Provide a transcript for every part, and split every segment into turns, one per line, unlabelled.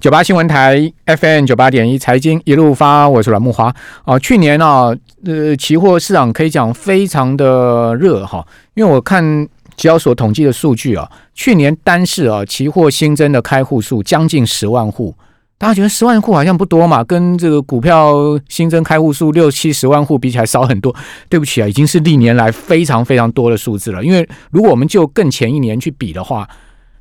九八新闻台 FM 九八点一财经一路发，我是阮木华。哦，去年啊，呃，期货市场可以讲非常的热哈，因为我看交所统计的数据啊，去年单市啊，期货新增的开户数将近十万户。大家觉得十万户好像不多嘛，跟这个股票新增开户数六七十万户比起来少很多。对不起啊，已经是历年来非常非常多的数字了。因为如果我们就更前一年去比的话，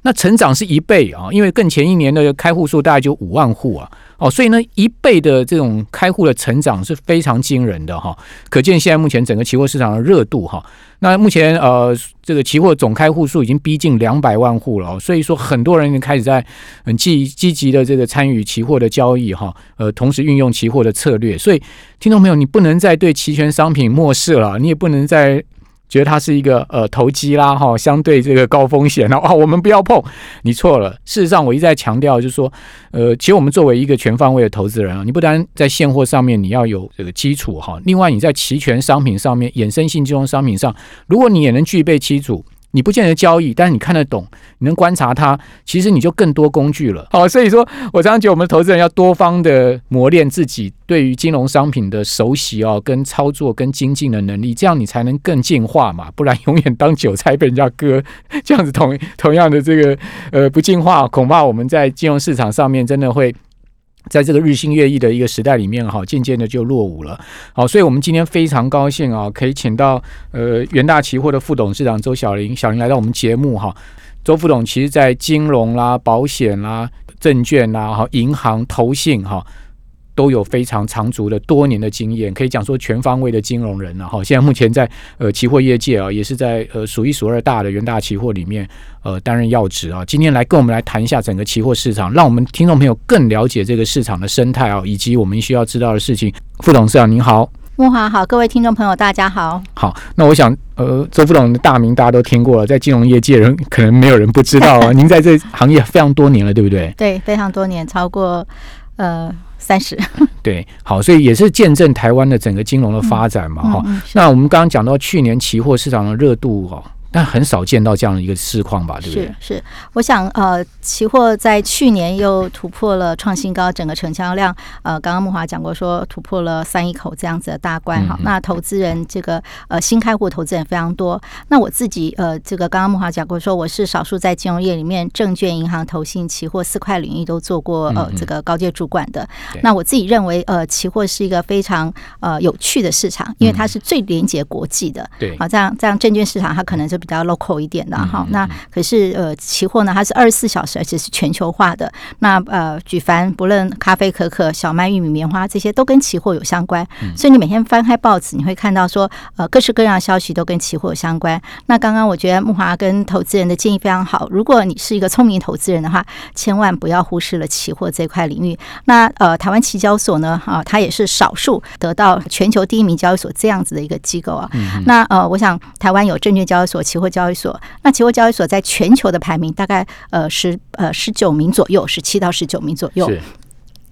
那成长是一倍啊，因为更前一年的开户数大概就五万户啊，哦，所以呢一倍的这种开户的成长是非常惊人的哈，可见现在目前整个期货市场的热度哈。那目前呃这个期货总开户数已经逼近两百万户了，所以说很多人开始在很积积极的这个参与期货的交易哈，呃，同时运用期货的策略，所以听众朋友你不能再对期权商品漠视了，你也不能再。觉得它是一个呃投机啦哈，相对这个高风险啊，我们不要碰。你错了，事实上我一再强调就是说，呃，其实我们作为一个全方位的投资人啊，你不单在现货上面你要有这个基础哈，另外你在期权商品上面、衍生性金融商品上，如果你也能具备基础。你不见得交易，但是你看得懂，你能观察它，其实你就更多工具了。好，所以说我常常觉得我们投资人要多方的磨练自己对于金融商品的熟悉哦，跟操作跟精进的能力，这样你才能更进化嘛。不然永远当韭菜被人家割，这样子同同样的这个呃不进化，恐怕我们在金融市场上面真的会。在这个日新月异的一个时代里面，哈，渐渐的就落伍了。好，所以我们今天非常高兴啊，可以请到呃元大期货的副董事长周小林，小林来到我们节目哈。周副董其实在金融啦、保险啦、证券啦、哈、银行、投信哈。都有非常长足的多年的经验，可以讲说全方位的金融人了哈。现在目前在呃期货业界啊，也是在呃数一数二大的元大期货里面呃担任要职啊。今天来跟我们来谈一下整个期货市场，让我们听众朋友更了解这个市场的生态啊，以及我们需要知道的事情。副董事长您好，
木华好，各位听众朋友大家好。
好，那我想呃周副董的大名大家都听过了，在金融业界人可能没有人不知道啊。您在这行业非常多年了，对不对？
对，非常多年，超过呃。三十，
对，好，所以也是见证台湾的整个金融的发展嘛，哈。那我们刚刚讲到去年期货市场的热度，哈。但很少见到这样的一个市况吧，对不对？
是是，我想呃，期货在去年又突破了创新高，整个成交量呃，刚刚木华讲过说突破了三亿口这样子的大关哈。那投资人这个呃新开户投资人非常多。那我自己呃，这个刚刚木华讲过说，我是少数在金融业里面证券、银行、投信、期货四块领域都做过呃这个高阶主管的。那我自己认为呃，期货是一个非常呃有趣的市场，因为它是最连接国际的。
对，
啊，这样这样证券市场它可能就。比较 local 一点的哈，那可是呃，期货呢，它是二十四小时，而且是全球化的。那呃，举凡不论咖啡、可可、小麦、玉米、棉花这些，都跟期货有相关。所以你每天翻开报纸，你会看到说，呃，各式各样的消息都跟期货有相关。那刚刚我觉得木华跟投资人的建议非常好。如果你是一个聪明投资人的话，千万不要忽视了期货这块领域。那呃，台湾期交所呢，啊，它也是少数得到全球第一名交易所这样子的一个机构啊。那呃，我想台湾有证券交易所。期货交易所，那期货交易所在全球的排名大概呃十呃十九名左右，十七到十九名左右。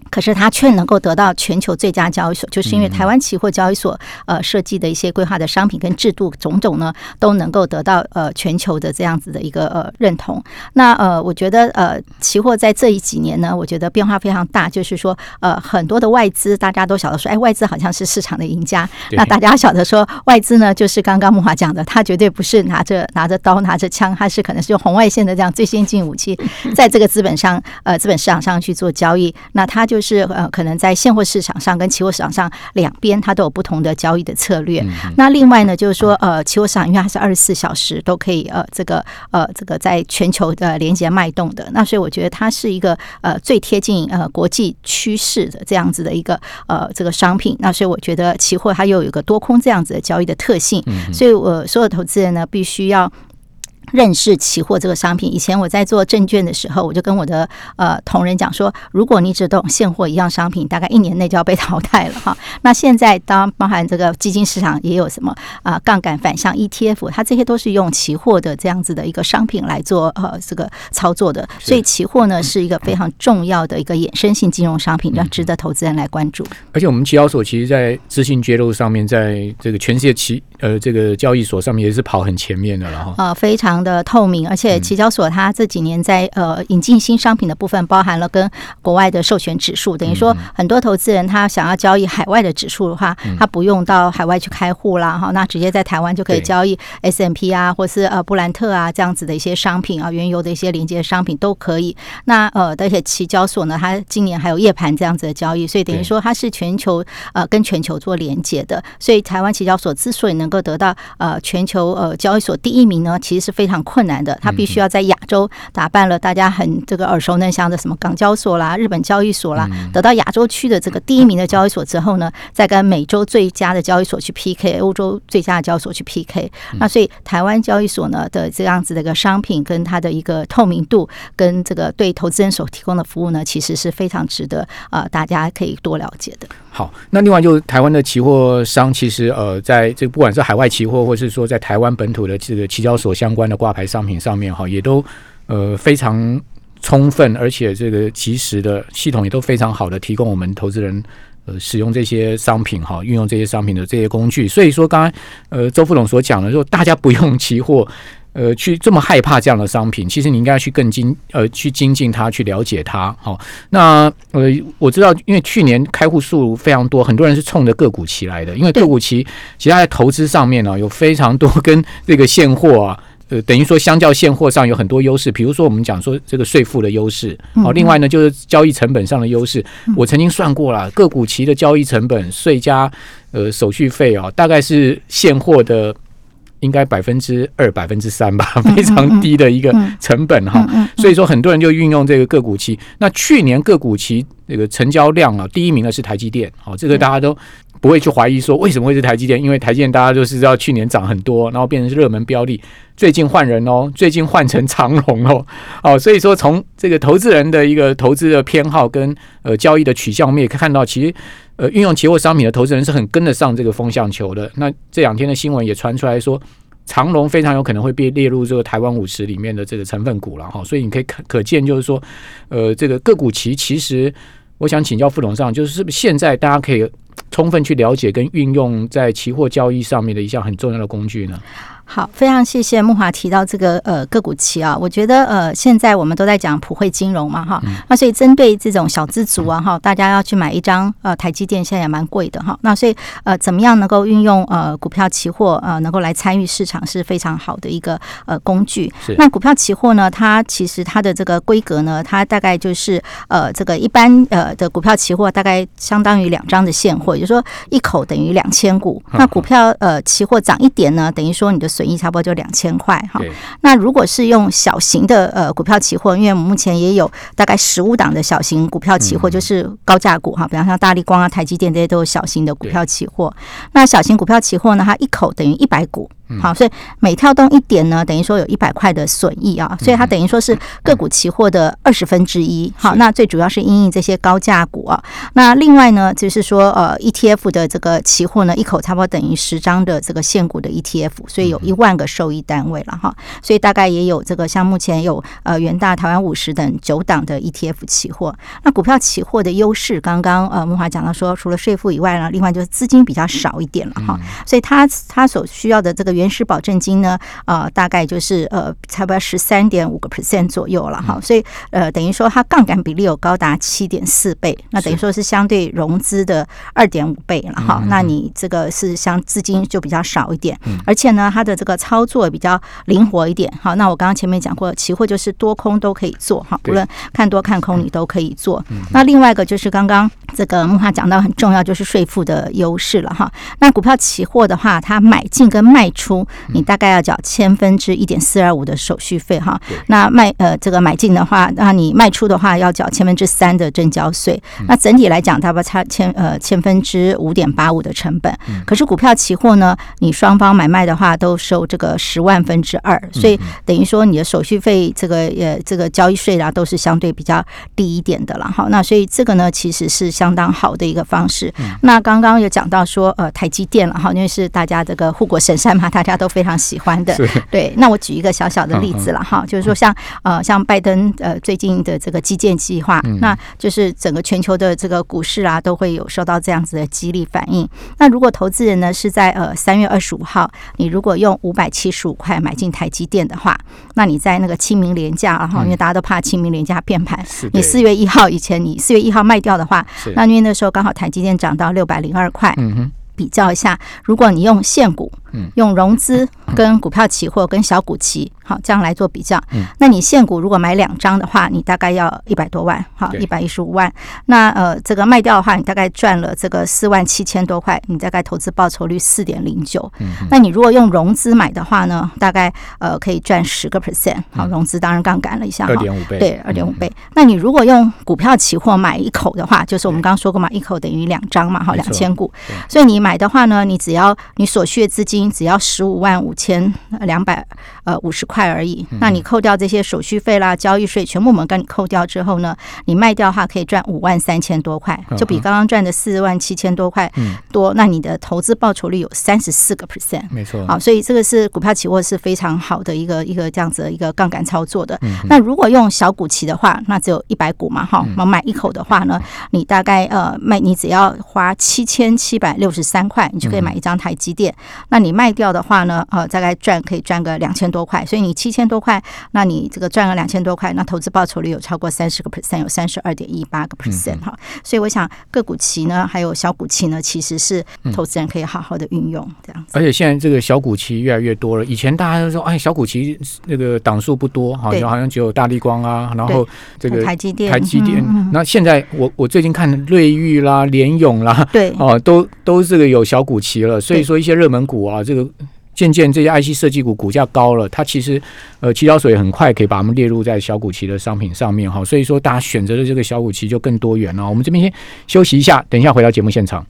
可是它却能够得到全球最佳交易所，就是因为台湾期货交易所呃设计的一些规划的商品跟制度种种呢，都能够得到呃全球的这样子的一个呃认同。那呃，我觉得呃期货在这一几年呢，我觉得变化非常大，就是说呃很多的外资大家都晓得说，哎，外资好像是市场的赢家。那大家晓得说，外资呢就是刚刚木华讲的，他绝对不是拿着拿着刀拿着枪，他是可能是用红外线的这样最先进武器，在这个资本上呃资本市场上去做交易。那他就就是呃，可能在现货市场上跟期货市场上两边，它都有不同的交易的策略。那另外呢，就是说呃，期货市场因为它是二十四小时都可以呃，这个呃，这个在全球的连接脉动的。那所以我觉得它是一个呃最贴近呃国际趋势的这样子的一个呃这个商品。那所以我觉得期货它又有一个多空这样子的交易的特性。所以我所有投资人呢，必须要。认识期货这个商品，以前我在做证券的时候，我就跟我的呃同仁讲说，如果你只懂现货一样商品，大概一年内就要被淘汰了哈。那现在当包含这个基金市场也有什么啊杠杆反向 ETF，它这些都是用期货的这样子的一个商品来做呃这个操作的，所以期货呢是一个非常重要的一个衍生性金融商品，要值得投资人来关注。
而且我们期交所其实在资讯揭露上面，在这个全世界期呃这个交易所上面也是跑很前面的了哈。
啊，非常。常的透明，而且期交所它这几年在呃引进新商品的部分，包含了跟国外的授权指数，等于说很多投资人他想要交易海外的指数的话，他不用到海外去开户啦，哈，那直接在台湾就可以交易 S M P 啊，或是呃布兰特啊这样子的一些商品啊，原油的一些连接商品都可以。那呃，而且期交所呢，它今年还有夜盘这样子的交易，所以等于说它是全球呃跟全球做连接的。所以台湾期交所之所以能够得到呃全球呃交易所第一名呢，其实是非常困难的。他必须要在亚洲打败了大家很这个耳熟能详的什么港交所啦、日本交易所啦，得到亚洲区的这个第一名的交易所之后呢，再跟美洲最佳的交易所去 PK，欧洲最佳的交易所去 PK。那所以台湾交易所呢的这样子的一个商品跟它的一个透明度，跟这个对投资人所提供的服务呢，其实是非常值得呃大家可以多了解的。
好，那另外就是台湾的期货商，其实呃，在这不管是海外期货，或是说在台湾本土的这个期交所相关的挂牌商品上面，哈，也都呃非常充分，而且这个及时的系统也都非常好的提供我们投资人呃使用这些商品哈，运用这些商品的这些工具。所以说，刚刚呃周副总所讲的，说大家不用期货。呃，去这么害怕这样的商品，其实你应该去更精呃去精进它，去了解它。好，那呃我知道，因为去年开户数非常多，很多人是冲着个股期来的，因为个股期其他在投资上面呢有非常多跟这个现货啊，呃等于说相较现货上有很多优势，比如说我们讲说这个税负的优势，好，另外呢就是交易成本上的优势。我曾经算过了，个股期的交易成本税加呃手续费啊，大概是现货的。应该百分之二、百分之三吧，非常低的一个成本哈。所以说，很多人就运用这个个股期。那去年个股期这个成交量啊，第一名的是台积电，好，这个大家都不会去怀疑说为什么会是台积电，因为台积电大家都是知道去年涨很多，然后变成热门标的。最近换人哦，最近换成长龙哦，哦，所以说从这个投资人的一个投资的偏好跟呃交易的取向，我们也可以看到，其实呃运用期货商品的投资人是很跟得上这个风向球的。那这两天的新闻也传出来说，长龙非常有可能会被列入这个台湾五十里面的这个成分股了哈。所以你可以可可见，就是说，呃，这个个股期其实，我想请教副总上，就是是不是现在大家可以充分去了解跟运用在期货交易上面的一项很重要的工具呢？
好，非常谢谢木华提到这个呃个股期啊，我觉得呃现在我们都在讲普惠金融嘛哈，那所以针对这种小资族啊哈，大家要去买一张呃台积电现在也蛮贵的哈，那所以呃怎么样能够运用呃股票期货呃能够来参与市场是非常好的一个呃工具。那股票期货呢，它其实它的这个规格呢，它大概就是呃这个一般呃的股票期货大概相当于两张的现货，也就是说一口等于两千股。那股票呃期货涨一点呢，等于说你的。损益差不多就两千块哈，那如果是用小型的呃股票期货，因为我们目前也有大概十五档的小型股票期货，就是高价股哈，比方像大力光啊、台积电这些都有小型的股票期货。那小型股票期货呢，它一口等于一百股。好，所以每跳动一点呢，等于说有一百块的损益啊，所以它等于说是个股期货的二十分之一。好，那最主要是因应这些高价股啊。那另外呢，就是说呃，ETF 的这个期货呢，一口差不多等于十张的这个现股的 ETF，所以有一万个受益单位了哈。所以大概也有这个像目前有呃元大、台湾五十等九档的 ETF 期货。那股票期货的优势，刚刚呃木华讲到说，除了税负以外呢，另外就是资金比较少一点了哈。所以它它所需要的这个。原始保证金呢，呃，大概就是呃，差不多十三点五个 percent 左右了哈，所以呃，等于说它杠杆比例有高达七点四倍，那等于说是相对融资的二点五倍了哈。那你这个是相资金就比较少一点，而且呢，它的这个操作比较灵活一点。好，那我刚刚前面讲过，期货就是多空都可以做哈，无论看多看空你都可以做。那另外一个就是刚刚这个木华讲到很重要，就是税负的优势了哈。那股票期货的话，它买进跟卖出。出你大概要缴千分之一点四二五的手续费哈，那卖呃这个买进的话，那你卖出的话要缴千分之三的正交税，那整体来讲，差不多差千呃千分之五点八五的成本。可是股票期货呢，你双方买卖的话都收这个十万分之二，所以等于说你的手续费这个呃这个交易税啊都是相对比较低一点的了哈。那所以这个呢其实是相当好的一个方式。那刚刚有讲到说呃台积电了哈，因为是大家这个护国神山嘛。大家都非常喜欢的。对，那我举一个小小的例子了哈，就是说像呃像拜登呃最近的这个基建计划，那就是整个全球的这个股市啊都会有受到这样子的激励反应。那如果投资人呢是在呃三月二十五号，你如果用五百七十五块买进台积电的话，那你在那个清明廉价然后因为大家都怕清明廉价变盘，你四月一号以前你四月一号卖掉的话，那因为那时候刚好台积电涨到六百零二块，
嗯哼，
比较一下，如果你用现股
嗯，
用融资跟股票期货跟小股期，好这样来做比较
嗯，
那你现股如果买两张的话，你大概要一百多万，好
对
一百一十五万。那呃这个卖掉的话，你大概赚了这个四万七千多块，你大概投资报酬率四点零九。
嗯，
那你如果用融资买的话呢，大概呃可以赚十个 percent，好融资当然杠杆了一下哈
二。点五倍，
对，二点五倍。那你如果用股票期货买一口的话，就是我们刚刚说过嘛，一口等于两张嘛，哈，两千股。所以你买的话呢，你只要你所需的资金只要十五万五千两百呃五十块而已。
嗯
那你扣掉这些手续费啦、交易税，全部我们跟你扣掉之后呢，你卖掉的话可以赚五万三千多块，就比
嗯
刚刚赚的四万七千多块
嗯
多。那你的投资报酬率有三十四个 percent。
没错，
好，所以这个是股票期货是非常好的一个一个这样子的一个杠杆操作的。
嗯
那如果用小股期的话，那只有一百股嘛，哈，我们买一口的话呢，你大概呃卖你只要花七千七百六十三块，你就可以买一张台积电。那你卖掉的话呢，呃，大概赚可以赚个两千多块，所以你七千多块，那你这个赚了两千多块，那投资报酬率有超过三十个 percent，有三十二点一八个 percent 哈。所以我想个股期呢，还有小股期呢，其实是投资人可以好好的运用这样子。
而且现在这个小股期越来越多了。以前大家都说，哎，小股期那个档数不多，好
对
像好像只有大力光啊，然后这个
台积电，
台积电。那现在我我最近看瑞昱啦、联咏啦，
对，
哦，都都这个有小股期了。所以说一些热门股啊，这个渐渐这些 IC 设计股股价高了，它其实呃期交所也很快可以把它们列入在小股期的商品上面哈。所以说大家选择的这个小股期就更多元了。我们这边先休息一下，等一下回到节目现场。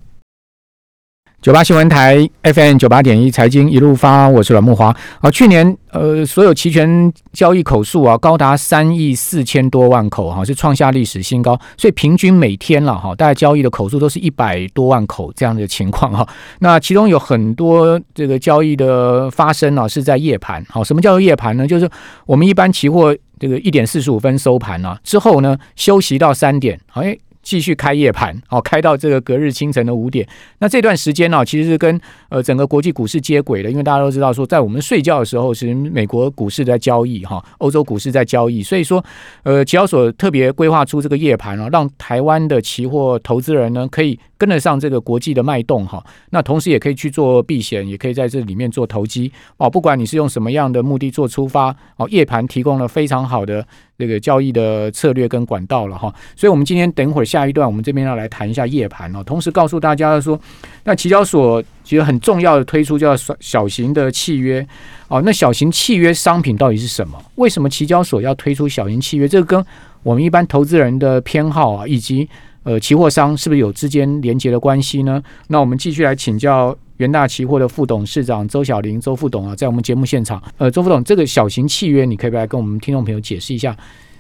九八新闻台 FM 九八点一财经一路发，我是阮木华。啊，去年呃所有期权交易口数啊高达三亿四千多万口哈、是创下历史新高，所以平均每天了哈，大概交易的口数都是一百多万口这样的情况哈、那其中有很多这个交易的发生啊是在夜盘，好，什么叫做夜盘呢？就是我们一般期货这个一点四十五分收盘啊，之后呢休息到三点，好，哎。继续开夜盘，哦，开到这个隔日清晨的五点。那这段时间呢、其实是跟呃整个国际股市接轨的，因为大家都知道说，在我们睡觉的时候，是美国股市在交易哈，欧洲股市在交易，所以说呃，期交所特别规划出这个夜盘啊，让台湾的期货投资人呢可以跟得上这个国际的脉动哈。那同时也可以去做避险，也可以在这里面做投机哦。不管你是用什么样的目的做出发哦，夜盘提供了非常好的这个交易的策略跟管道了哈。所以我们今天等会儿下一段，我们这边要来谈一下夜盘哦，同时告诉大家说，那期交所其实很重要的推出叫小小型的契约哦。那小型契约商品到底是什么？为什么期交所要推出小型契约？这个跟我们一般投资人的偏好啊，以及呃期货商是不是有之间连接的关系呢？那我们继续来请教元大期货的副董事长周小玲周副董啊，在我们节目现场。呃，周副董，这个小型契约，你可以不可以来跟我们听众朋友解释一下？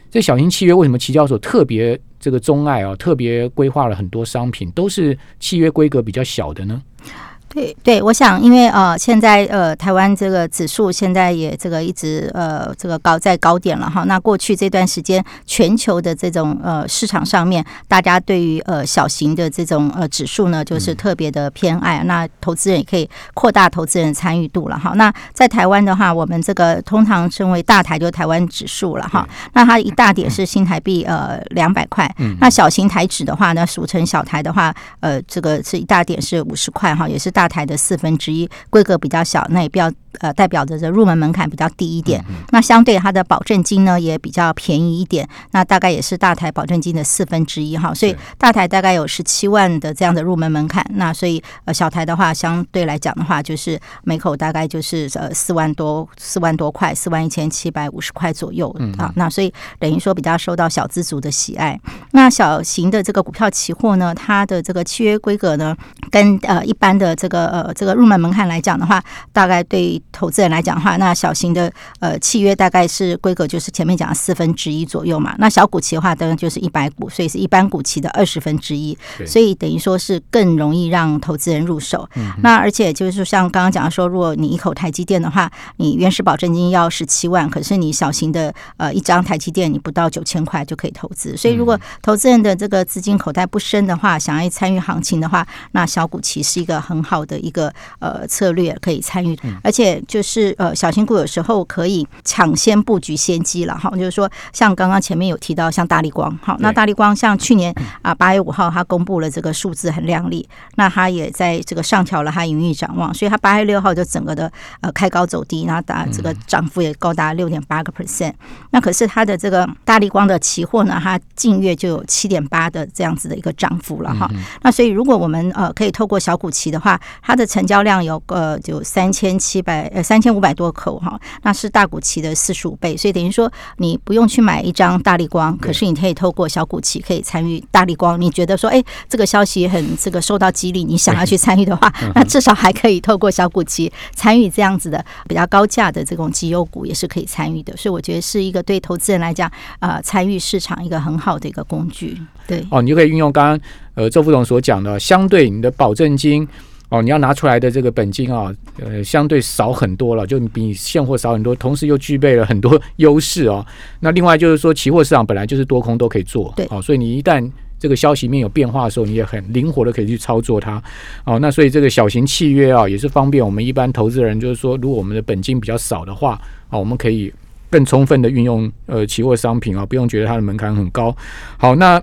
这小型契约为什么期交所特别这个钟爱啊，特别规划了很多商品，都是契约规格比较小的呢？
对对，我想，因为呃，现在呃，台湾这个指数现在也这个一直呃，这个高在高点了哈。那过去这段时间，全球的这种呃市场上面，大家对于呃小型的这种呃指数呢，就是特别的偏爱。那投资人也可以扩大投资人参与度了哈。那在台湾的话，我们这个通常称为大台，就是台湾指数了哈。那它一大点是新台币呃两百块，那小型台指的话呢，俗称小台的话，呃，这个是一大点是五十块哈，也是大台的四分之一，规格比较小，那也比较呃代表着这入门门槛比较低一点。那相对它的保证金呢也比较便宜一点，那大概也是大台保证金的四分之一哈，所以大台大概有十七万的这样的入门门槛，那所以呃小台的话相对来讲的话，就是每口大概就是呃四万多四万多块，四万一千七百五十块左右啊，那所以等于说比较受到小资族的喜爱。那小型的这个股票期货呢，它的这个契约规格呢，跟呃一般的这这个呃这个入门门槛来讲的话，大概对投资人来讲的话，那小型的呃契约大概是规格就是前面讲的四分之一左右嘛。那小股期的话，当然就是一百股，所以是一般股期的二十分之一，所以等于说是更容易让投资人入手。那而且就是，像刚刚讲的说，如果你一口台积电的话，你原始保证金要十七万，可是你小型的呃一张台积电，你不到九千块就可以投资。所以如果投资人的这个资金口袋不深的话，想要参与行情的话，那小股期是一个很好的一个呃策略可以参与。而且就是呃小型股有时候可以抢先布局先机了哈，就是说像刚刚前面有提到像大力光，好，那大力光像去年啊八月五号它公布了这个数字很亮丽，那它也在这个上调了它营运展望，所以它八月六号就整个的呃开高走低，然后达这个涨幅也高达六点八个 percent。那可是它的这个大力光的期货呢，它近月就有七点八的这样子的一个涨幅了哈。那所以如果我们呃可以透过小股期的话，它的成交量有呃有三千七百呃三千五百多口哈，那是大股期的四十五倍，所以等于说你不用去买一张大力光，可是你可以透过小股期可以参与大力光。你觉得说哎这个消息很这个受到激励，你想要去参与的话，那至少还可以透过小股期参与这样子的比较高价的这种绩优股也是可以参与的。所以我觉得是一个对投资人来讲呃参与市场一个很好的一个工具。对
哦，你就可以运用刚刚呃周副总所讲的，相对你的保证金。哦，你要拿出来的这个本金啊，呃，相对少很多了，就比现货少很多，同时又具备了很多优势哦。那另外就是说，期货市场本来就是多空都可以做，
对，
哦，所以你一旦这个消息面有变化的时候，你也很灵活的可以去操作它。哦，那所以这个小型契约啊，也是方便我们一般投资人，就是说，如果我们的本金比较少的话，啊，我们可以更充分的运用呃期货商品啊，不用觉得它的门槛很高。好，那。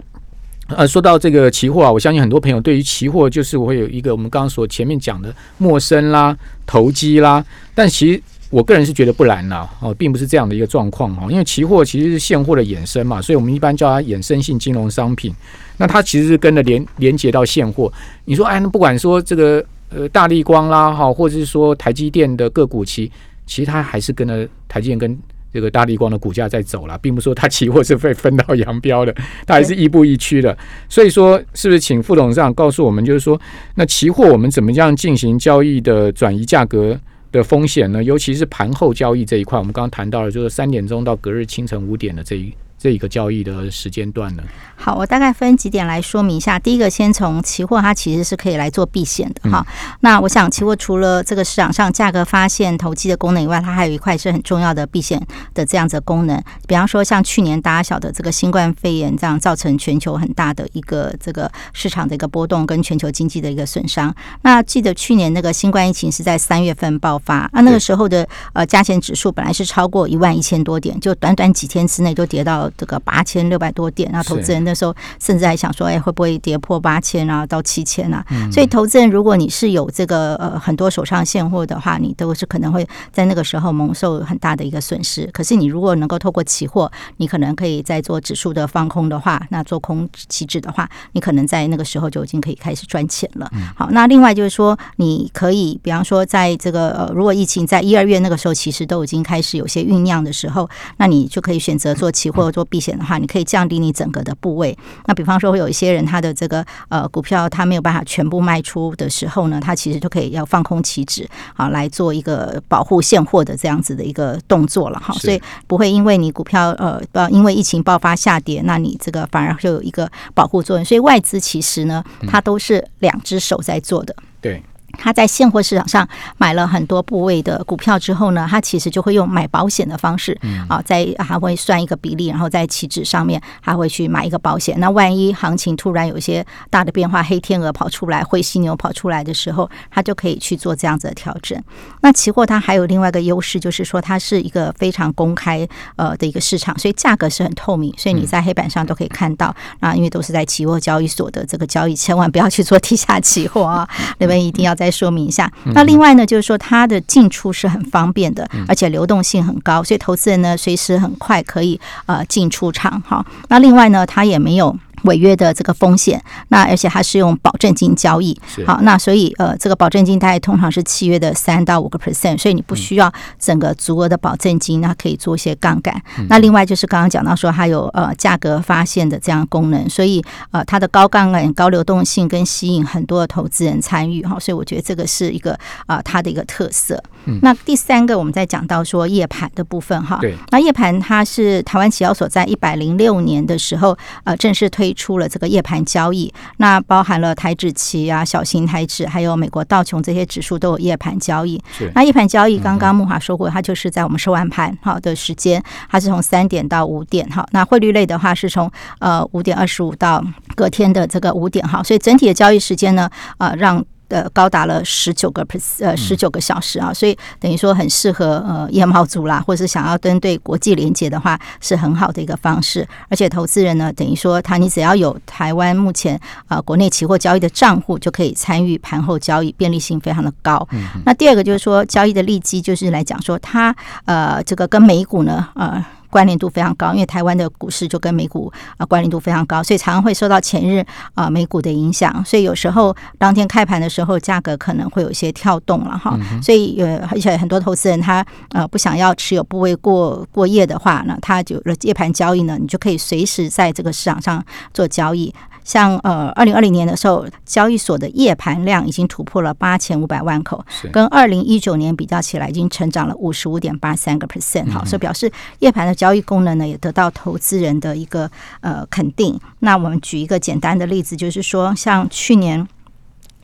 呃，说到这个期货啊，我相信很多朋友对于期货就是我会有一个我们刚刚所前面讲的陌生啦、投机啦，但其实我个人是觉得不然啦，哦，并不是这样的一个状况哈，因为期货其实是现货的衍生嘛，所以我们一般叫它衍生性金融商品。那它其实是跟着连连接到现货。你说，哎，那不管说这个呃大力光啦哈，或者是说台积电的个股期，其实它还是跟着台积电跟。这个大力光的股价在走了，并不说它期货是被分道扬镳的，它还是亦步亦趋的。所以说，是不是请副董事长告诉我们，就是说，那期货我们怎么样进行交易的转移价格的风险呢？尤其是盘后交易这一块，我们刚刚谈到了，就是三点钟到隔日清晨五点的这一。这一个交易的时间段呢？
好，我大概分几点来说明一下。第一个，先从期货，它其实是可以来做避险的哈。那我想，期货除了这个市场上价格发现投机的功能以外，它还有一块是很重要的避险的这样子的功能。比方说，像去年大家晓得这个新冠肺炎这样造成全球很大的一个这个市场的一个波动，跟全球经济的一个损伤。那记得去年那个新冠疫情是在三月份爆发，那，那个时候的呃加权指数本来是超过一万一千多点，就短短几天之内就跌到。这个八千六百多点，那投资人那时候甚至还想说，哎，会不会跌破八千啊，到七千啊？所以投资人，如果你是有这个呃很多手上现货的话，你都是可能会在那个时候蒙受很大的一个损失。可是你如果能够透过期货，你可能可以在做指数的放空的话，那做空期指的话，你可能在那个时候就已经可以开始赚钱了。好，那另外就是说，你可以比方说，在这个呃，如果疫情在一二月那个时候，其实都已经开始有些酝酿的时候，那你就可以选择做期货做。避险的话，你可以降低你整个的部位。那比方说，会有一些人他的这个呃股票，他没有办法全部卖出的时候呢，他其实就可以要放空期指啊，来做一个保护现货的这样子的一个动作了哈。所以不会因为你股票呃不因为疫情爆发下跌，那你这个反而就有一个保护作用。所以外资其实呢，它都是两只手在做的。
对。
他在现货市场上买了很多部位的股票之后呢，他其实就会用买保险的方式啊，在还会算一个比例，然后在期指上面还会去买一个保险。那万一行情突然有一些大的变化，黑天鹅跑出来，灰犀牛跑出来的时候，他就可以去做这样子的调整。那期货它还有另外一个优势，就是说它是一个非常公开呃的一个市场，所以价格是很透明，所以你在黑板上都可以看到啊。因为都是在期货交易所的这个交易，千万不要去做地下期货啊，你们一定要在。再说明一下，那另外呢，就是说它的进出是很方便的，而且流动性很高，所以投资人呢随时很快可以呃进出场哈。那另外呢，它也没有。违约的这个风险，那而且它是用保证金交易，好，那所以呃，这个保证金大概通常是契约的三到五个 percent，所以你不需要整个足额的保证金，那可以做一些杠杆。那另外就是刚刚讲到说，它有呃价格发现的这样功能，所以呃它的高杠杆、高流动性跟吸引很多的投资人参与哈，所以我觉得这个是一个啊它的一个特色。那第三个，我们再讲到说夜盘的部分哈，
对，
那夜盘它是台湾期交所在一百零六年的时候呃正式推出了这个夜盘交易，那包含了台指期啊、小型台指，还有美国道琼这些指数都有夜盘交易。那夜盘交易刚刚木华说过，它就是在我们收完盘好的时间，它是从三点到五点哈。那汇率类的话是从呃五点二十五到隔天的这个五点哈，所以整体的交易时间呢，呃让。呃，高达了十九个 per 呃十九个小时啊，所以等于说很适合呃夜猫族啦，或者是想要针对国际连接的话，是很好的一个方式。而且投资人呢，等于说他你只要有台湾目前啊国内期货交易的账户，就可以参与盘后交易，便利性非常的高。那第二个就是说交易的利基，就是来讲说它呃这个跟美股呢呃。关联度非常高，因为台湾的股市就跟美股啊关联度非常高，所以常常会受到前日啊美股的影响，所以有时候当天开盘的时候价格可能会有一些跳动了哈，所以呃而且很多投资人他呃不想要持有部位过过夜的话呢，他就夜盘交易呢，你就可以随时在这个市场上做交易。像呃，二零二零年的时候，交易所的夜盘量已经突破了八千五百万口，跟二零一九年比较起来，已经成长了五十五点八三个 percent。好，所以表示夜盘的交易功能呢，也得到投资人的一个呃肯定。那我们举一个简单的例子，就是说，像去年。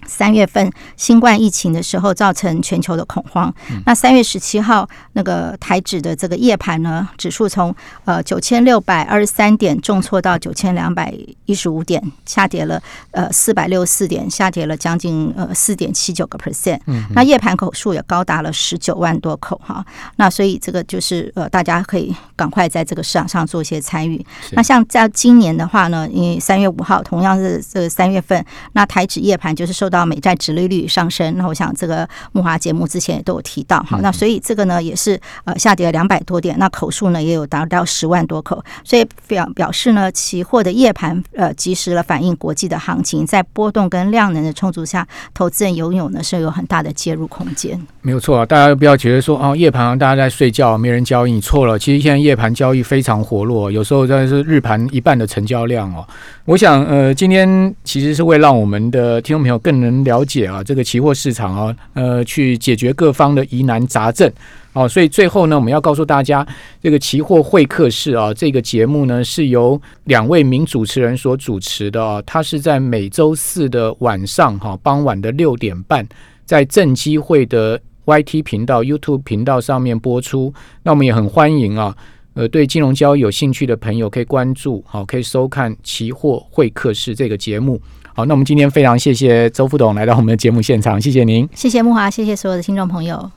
三月份新冠疫情的时候，造成全球的恐慌。那三月十七号，那个台指的这个夜盘呢，指数从呃九千六百二十三点重挫到九千两百一十五点，下跌了呃四百六十四点，下跌了将近呃四点七九个 percent。那夜盘口数也高达了十九万多口哈。那所以这个就是呃大家可以赶快在这个市场上做一些参与。那像在今年的话呢，因为三月五号同样是这三月份，那台指夜盘就是受到美债殖利率上升，那我想这个木华节目之前也都有提到，好，那所以这个呢也是呃下跌了两百多点，那口数呢也有达到十万多口，所以表表示呢期货的夜盘呃及时了反映国际的行情，在波动跟量能的充足下，投资人拥有呢是有很大的介入空间。
没有错啊，大家不要觉得说哦夜盘大家在睡觉没人交易，你错了，其实现在夜盘交易非常活络，有时候真的是日盘一半的成交量哦。我想呃今天其实是会让我们的听众朋友更能。了解啊，这个期货市场啊，呃，去解决各方的疑难杂症哦。所以最后呢，我们要告诉大家，这个期货会客室啊，这个节目呢是由两位名主持人所主持的啊。他是在每周四的晚上哈，傍晚的六点半，在正机会的 YT 频道、YouTube 频道上面播出。那我们也很欢迎啊，呃，对金融交易有兴趣的朋友可以关注，好，可以收看期货会客室这个节目。好，那我们今天非常谢谢周副董来到我们的节目现场，谢谢您，
谢谢木华，谢谢所有的听众朋友。